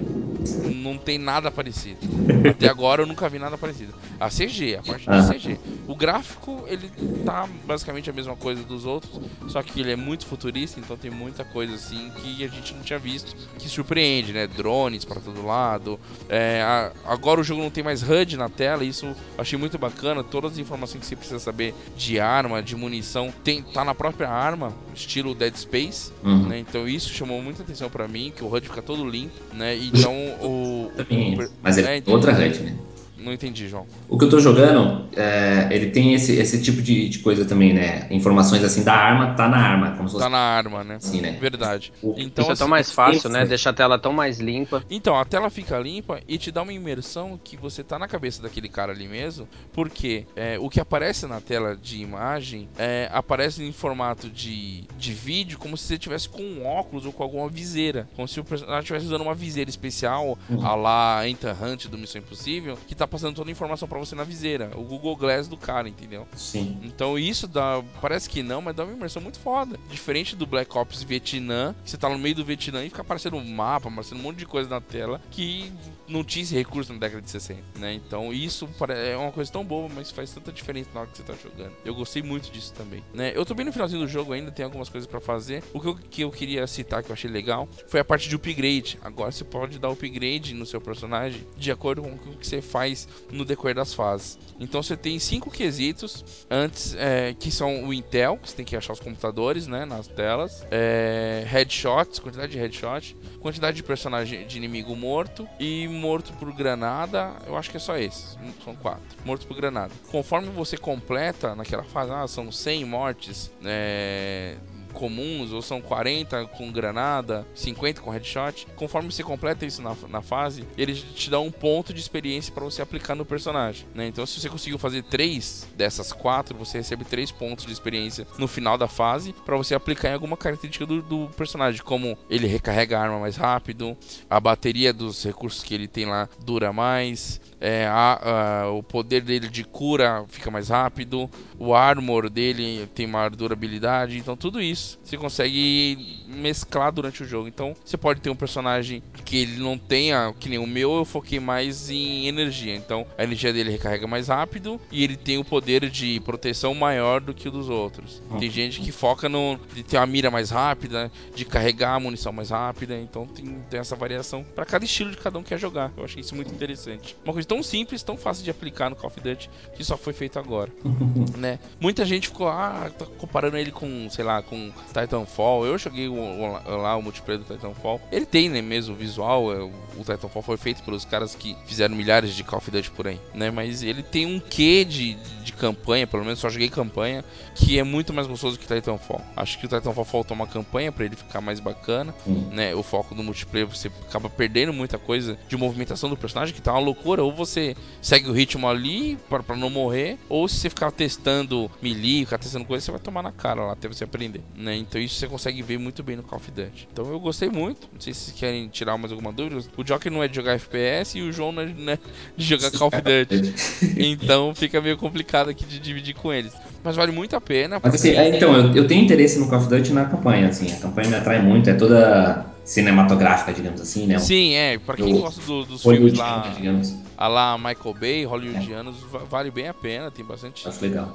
não tem nada parecido. Até agora eu nunca vi nada parecido. A CG, a parte de CG. O gráfico, ele tá basicamente a mesma coisa dos outros, só que ele é muito futurista, então tem muita coisa assim que a gente não tinha visto, que surpreende, né? Drones para todo lado. É, a, agora o jogo não tem mais HUD na tela, isso eu achei muito bacana. Todas as informações que você precisa saber de arma, de munição, tem, tá na própria arma, estilo Dead Space, uhum. né? Então isso chamou muita atenção para mim, que o HUD fica todo limpo, né? Então o. o Mas é, é outra HUD, né? Não entendi, João. O que eu tô jogando, é, ele tem esse, esse tipo de, de, coisa também, né? Informações assim da arma, tá na arma. Como se fosse... Tá na arma, né? Sim, né? Verdade. Então, Isso assim, é tão assim, mais fácil, né? Deixa a tela tão mais limpa. Então, a tela fica limpa e te dá uma imersão que você tá na cabeça daquele cara ali mesmo, porque é, o que aparece na tela de imagem é, aparece em formato de, de vídeo como se você tivesse com um óculos ou com alguma viseira. Como se o personagem estivesse usando uma viseira especial, uhum. a lá Enter Hunt do Missão Impossível, que tá passando toda a informação para você na viseira. O Google Glass do cara, entendeu? Sim. Então isso dá. Parece que não, mas dá uma imersão muito foda. Diferente do Black Ops Vietnã, que você tá no meio do Vietnã e fica aparecendo um mapa, aparecendo um monte de coisa na tela que não tinha esse recurso na década de 60, né? Então isso é uma coisa tão boa, mas faz tanta diferença na hora que você tá jogando. Eu gostei muito disso também, né? Eu tô bem no finalzinho do jogo ainda, tem algumas coisas para fazer. O que eu, que eu queria citar que eu achei legal foi a parte de upgrade. Agora você pode dar upgrade no seu personagem de acordo com o que você faz no decorrer das fases. Então você tem cinco quesitos antes é, que são o Intel, que você tem que achar os computadores, né, nas telas, é, headshots, quantidade de headshot, quantidade de personagem de inimigo morto e morto por granada. Eu acho que é só esses, são quatro. Morto por granada. Conforme você completa naquela fase, ah, são 100 mortes, é, comuns, ou são 40 com granada, 50 com headshot. Conforme você completa isso na, na fase, ele te dá um ponto de experiência para você aplicar no personagem. Né? Então, se você conseguiu fazer 3 dessas 4, você recebe 3 pontos de experiência no final da fase para você aplicar em alguma característica do, do, personagem, como ele recarrega a arma mais rápido, a bateria dos recursos que ele tem lá dura mais, é, a, a, o poder dele de cura fica mais rápido, o armor dele tem maior durabilidade, então tudo isso você consegue mesclar durante o jogo. Então você pode ter um personagem que ele não tenha, que nem o meu, eu foquei mais em energia, então a energia dele recarrega mais rápido e ele tem o poder de proteção maior do que o dos outros. Tem gente que foca no de ter uma mira mais rápida, de carregar a munição mais rápida, então tem, tem essa variação para cada estilo de cada um que quer jogar. Eu achei isso muito interessante. Uma coisa tão simples, tão fácil de aplicar no Call of Duty, que só foi feito agora, né? Muita gente ficou, ah, tá comparando ele com, sei lá, com Titanfall. Eu joguei o, o, lá o multiplayer do Titanfall. Ele tem, né, mesmo o visual, é, o, o Titanfall foi feito pelos caras que fizeram milhares de Call of Duty por aí, né? Mas ele tem um quê de, de campanha, pelo menos só joguei campanha, que é muito mais gostoso que Titanfall. Acho que o Titanfall faltou uma campanha para ele ficar mais bacana, né? O foco do multiplayer você acaba perdendo muita coisa de movimentação do personagem, que tá uma loucura, ou você segue o ritmo ali para não morrer, ou se você ficar testando melee, ficar testando coisas, você vai tomar na cara lá até você aprender, né? Então isso você consegue ver muito bem no Call of Duty. Então eu gostei muito. Não sei se vocês querem tirar mais alguma dúvida. O Joker não é de jogar FPS e o João não é, não é de jogar Call of Duty. Então fica meio complicado aqui de dividir com eles. Mas vale muito a pena. Mas assim, é, então, eu, eu tenho interesse no Call of Duty na campanha, assim. A campanha me atrai muito, é toda cinematográfica, digamos assim, né? Sim, é. Pra quem eu, gosta do, dos filmes lá. Digamos a lá Michael Bay, hollywoodianos, é. vale bem a pena, tem bastante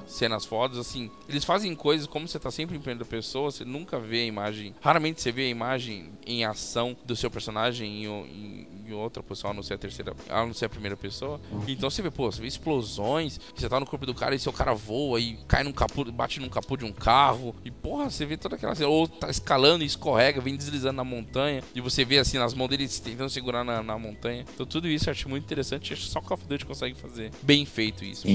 cenas fodas, assim, eles fazem coisas como você tá sempre em primeira pessoa, você nunca vê a imagem, raramente você vê a imagem em ação do seu personagem em, em, em outra posição, a não ser a terceira, a não ser a primeira pessoa, uhum. então você vê, pô, você vê explosões, você tá no corpo do cara e seu cara voa e cai num capô, bate num capô de um carro, e porra, você vê toda aquela cena, ou tá escalando e escorrega, vem deslizando na montanha, e você vê assim nas mãos dele tentando segurar na, na montanha, então tudo isso eu acho muito interessante, acho que só Call of Duty consegue fazer bem feito isso,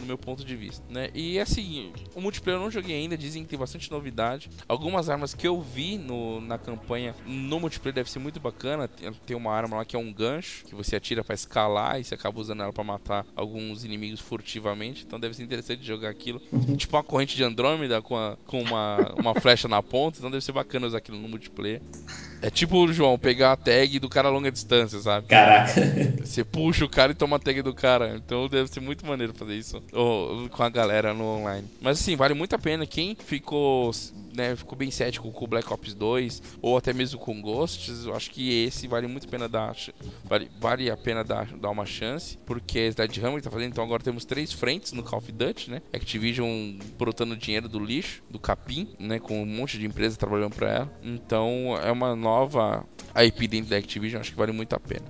no meu ponto de vista, né? E assim, o multiplayer eu não joguei ainda, dizem que tem bastante novidade. Algumas armas que eu vi no, na campanha no multiplayer deve ser muito bacana. Tem uma arma lá que é um gancho, que você atira para escalar e você acaba usando ela para matar alguns inimigos furtivamente. Então deve ser interessante jogar aquilo. Uhum. tipo uma corrente de Andrômeda com, a, com uma, uma flecha na ponta. Então deve ser bacana usar aquilo no multiplayer. É tipo, João, pegar a tag do cara a longa distância, sabe? Caraca. Você puxa o cara e toma a tag do cara. Então deve ser muito maneiro fazer isso com a galera no online. Mas assim, vale muito a pena. Quem ficou, né, ficou bem cético com o Black Ops 2 ou até mesmo com Ghosts, eu acho que esse vale muito a pena dar. Vale, vale a pena dar, dar uma chance. Porque a Sledgehammer tá fazendo. Então agora temos três frentes no Call of Duty, né? Activision brotando dinheiro do lixo, do capim, né? Com um monte de empresa trabalhando pra ela. Então é uma nova IP dentro da Activision, acho que vale muito a pena.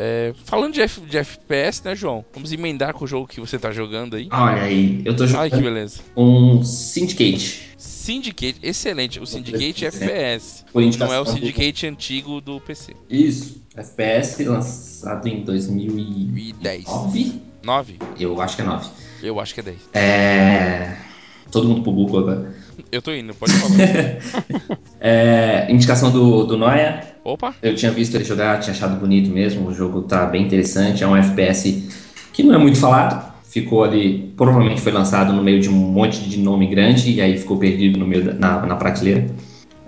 É, falando de, F, de, FPS, né, João? Vamos emendar com o jogo que você tá jogando aí. Olha aí, eu tô jogando. Ai, que beleza. Um Syndicate. Syndicate, excelente. O Syndicate é FPS. Por Não é o do- Syndicate antigo do PC. Isso. FPS lançado em 2009. 10. 9? Eu acho que é 9. Eu acho que é 10. É. Todo mundo pro Google agora. Eu tô indo, pode falar. É, indicação do, do Noia. Opa, Eu tinha visto ele jogar, tinha achado bonito mesmo. O jogo tá bem interessante. É um FPS que não é muito falado. Ficou ali, provavelmente foi lançado no meio de um monte de nome grande e aí ficou perdido no meio da, na, na prateleira.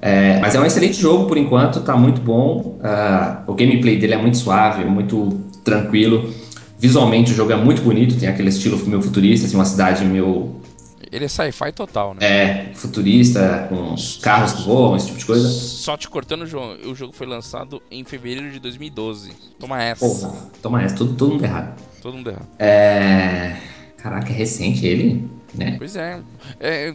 É, mas é um excelente jogo por enquanto, tá muito bom. Ah, o gameplay dele é muito suave, muito tranquilo. Visualmente o jogo é muito bonito, tem aquele estilo meio futurista, assim, uma cidade meio ele é sci-fi total, né? é, futurista, com os carros que voam, esse tipo de coisa. Só te cortando, João, o jogo foi lançado em fevereiro de 2012. Toma essa. Porra, toma essa, tudo, todo mundo errado. Todo mundo errado. É. Caraca, é recente ele, né? Pois é. é.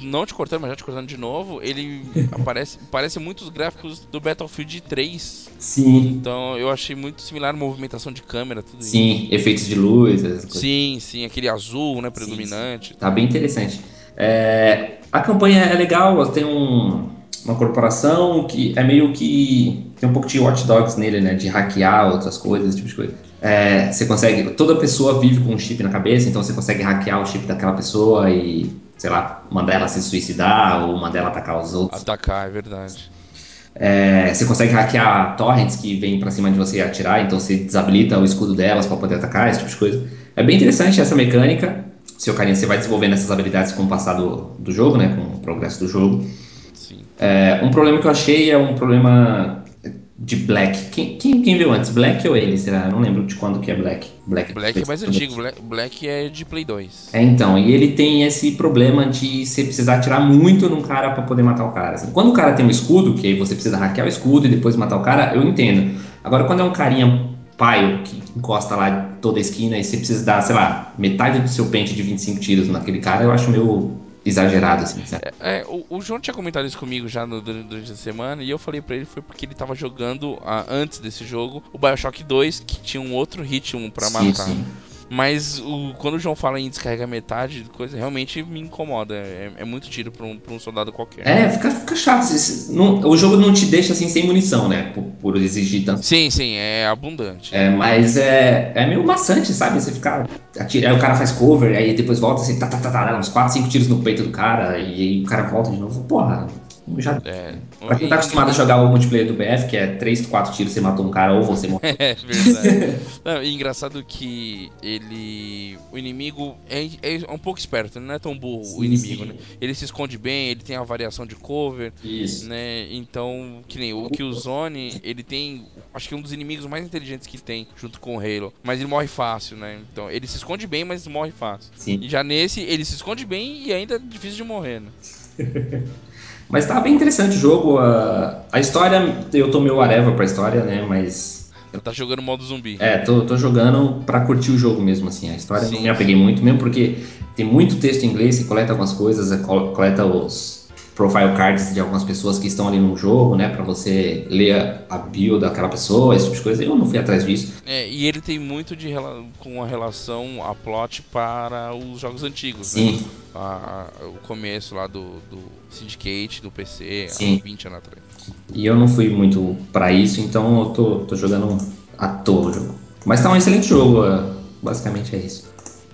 Não te cortando, mas já te cortando de novo, ele aparece, parece muitos gráficos do Battlefield 3. Sim. Então eu achei muito similar a movimentação de câmera, tudo isso. Sim, efeitos de luz, essas coisas. Sim, sim, aquele azul, né, predominante. Tá bem interessante. É, a campanha é legal, tem um, uma corporação que é meio que. Tem um pouco de Watch Dogs nele, né? De hackear outras coisas, esse tipo de coisa. É, você consegue. Toda pessoa vive com um chip na cabeça, então você consegue hackear o chip daquela pessoa e, sei lá, mandar ela se suicidar ou mandar ela atacar os outros. Atacar, é verdade. É, você consegue hackear torrents que vêm pra cima de você e atirar, então você desabilita o escudo delas pra poder atacar, esse tipo de coisa. É bem interessante essa mecânica. Seu carinha, você vai desenvolvendo essas habilidades com o passar do, do jogo, né? Com o progresso do jogo. É, um problema que eu achei é um problema de Black. Quem, quem, quem viu antes? Black ou ele? Será? Eu não lembro de quando que é Black. Black, Black é mais antigo, Black, Black é de Play 2. É, então, e ele tem esse problema de você precisar atirar muito num cara pra poder matar o cara. Assim, quando o cara tem um escudo, que aí você precisa hackear o escudo e depois matar o cara, eu entendo. Agora, quando é um carinha paio que encosta lá toda a esquina e você precisa dar, sei lá, metade do seu pente de 25 tiros naquele cara, eu acho meio exagerado, assim, sabe? É, o, o João tinha comentado isso comigo já no, durante durante a semana e eu falei pra ele foi porque ele tava jogando ah, antes desse jogo o Bioshock 2 que tinha um outro ritmo pra Sim, matar. sim. Mas o, quando o João fala em descarregar metade, coisa realmente me incomoda. É, é muito tiro pra um, pra um soldado qualquer. É, fica, fica chato. Esse- não- o jogo não te deixa assim sem munição, né? Por, por exigir tanto. Sim, sim, é abundante. É, mas é, é meio maçante, sabe? Você ficar. Atira, aí o cara faz cover, aí depois volta, você tá, tá, tá, tá, uns 4, 5 tiros no peito do cara, e aí o cara volta de novo. Porra, já. É, Pra quem tá acostumado a jogar o multiplayer do BF, que é 3, 4 tiros, você matou um cara ou você morreu. É verdade. Não, e engraçado que ele. O inimigo é, é um pouco esperto, não é tão burro o Sim, inimigo, sim. né? Ele se esconde bem, ele tem a variação de cover, Isso. né? Então, que nem o Killzone, ele tem. Acho que um dos inimigos mais inteligentes que tem, junto com o Halo. Mas ele morre fácil, né? Então, ele se esconde bem, mas morre fácil. Sim. E já nesse, ele se esconde bem e ainda é difícil de morrer, né? Mas tá bem interessante o jogo. A, a história, eu tô meio whatever pra história, né? Mas. Tá jogando modo zumbi. É, tô, tô jogando pra curtir o jogo mesmo, assim. A história Sim, não me apeguei muito, mesmo porque tem muito texto em inglês, você coleta algumas coisas, col- coleta os profile cards de algumas pessoas que estão ali no jogo, né? Pra você ler a bio daquela pessoa, esse tipo de coisa. Eu não fui atrás disso. É, e ele tem muito de com a relação a plot para os jogos antigos, né? Sim, a- a- o começo lá do, do Syndicate, do PC, Sim. há 20 anos atrás. e eu não fui muito pra isso, então eu tô, tô jogando à toa o jogo. Mas tá um excelente jogo, basicamente é isso.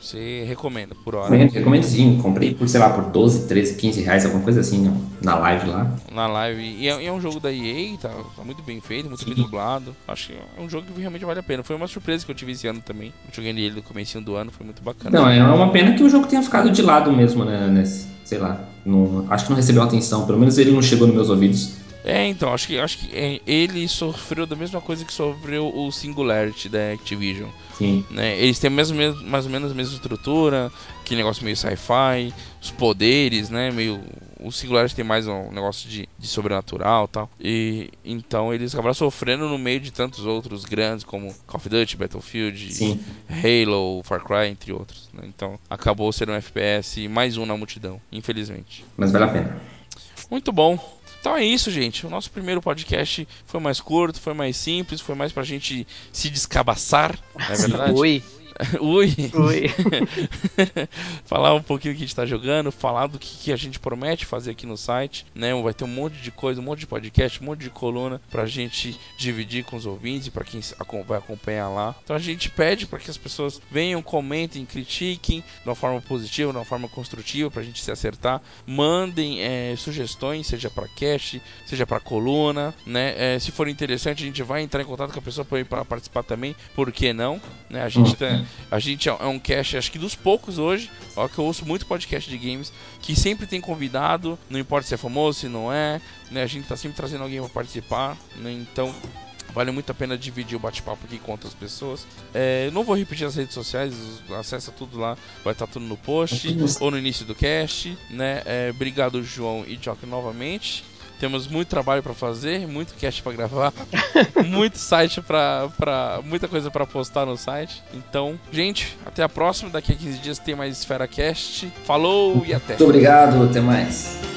Você recomenda por hora. Recomendo, recomendo sim. Comprei por, sei lá, por 12, 13, 15 reais, alguma coisa assim, na- na live lá. Na live. E é, e é um jogo da EA, tá, tá muito bem feito, muito bem Sim. dublado. Acho que é um jogo que realmente vale a pena. Foi uma surpresa que eu tive esse ano também. Eu joguei ele no comecinho do ano, foi muito bacana. Não, é uma pena que o jogo tenha ficado de lado mesmo, né? Nesse, sei lá. não- acho que não recebeu atenção. Pelo menos ele não chegou nos meus ouvidos. É, então, acho que, acho que é, ele sofreu da mesma coisa que sofreu o Singularity da Activision. Sim. Né? Eles têm mais ou, menos, mais ou menos a mesma estrutura, que negócio meio sci-fi, os poderes, né? Meio. O Singularity tem mais um negócio de, de sobrenatural tal. E então eles acabaram sofrendo no meio de tantos outros grandes, como Call of Duty, Battlefield, Sim. Halo, Far Cry, entre outros. Né? Então acabou sendo um FPS mais um na multidão, infelizmente. Mas vale a pena. Muito bom. Então é isso, gente. O nosso primeiro podcast foi mais curto, foi mais simples, foi mais pra gente se descabaçar, não é verdade? Oi. Ui. Oi. falar um pouquinho do que a gente tá jogando, falar do que, que a gente promete fazer aqui no site, né? Vai ter um monte de coisa, um monte de podcast, um monte de coluna pra gente dividir com os ouvintes e pra quem vai acompanhar lá. Então a gente pede para que as pessoas venham, comentem, critiquem de uma forma positiva, de uma forma construtiva pra gente se acertar. Mandem eh, sugestões, seja pra cast, seja pra coluna, né? Eh, se for interessante, a gente vai entrar em contato com a pessoa para participar também, por que não? Né? A gente tá, a gente é um cast, acho que dos poucos hoje, ó, que eu ouço muito podcast de games, que sempre tem convidado, não importa se é famoso, se não é, né? A gente tá sempre trazendo alguém para participar, né? Então, vale muito a pena dividir o bate-papo aqui com outras pessoas. É, não vou repetir as redes sociais, acessa tudo lá, vai estar tudo no post ou no início do cast, né? É, obrigado, João e Jock, novamente. Temos muito trabalho para fazer, muito cast para gravar, muito site para muita coisa para postar no site. Então, gente, até a próxima. Daqui a 15 dias tem mais Esfera Cast. Falou e até. Muito obrigado, até mais.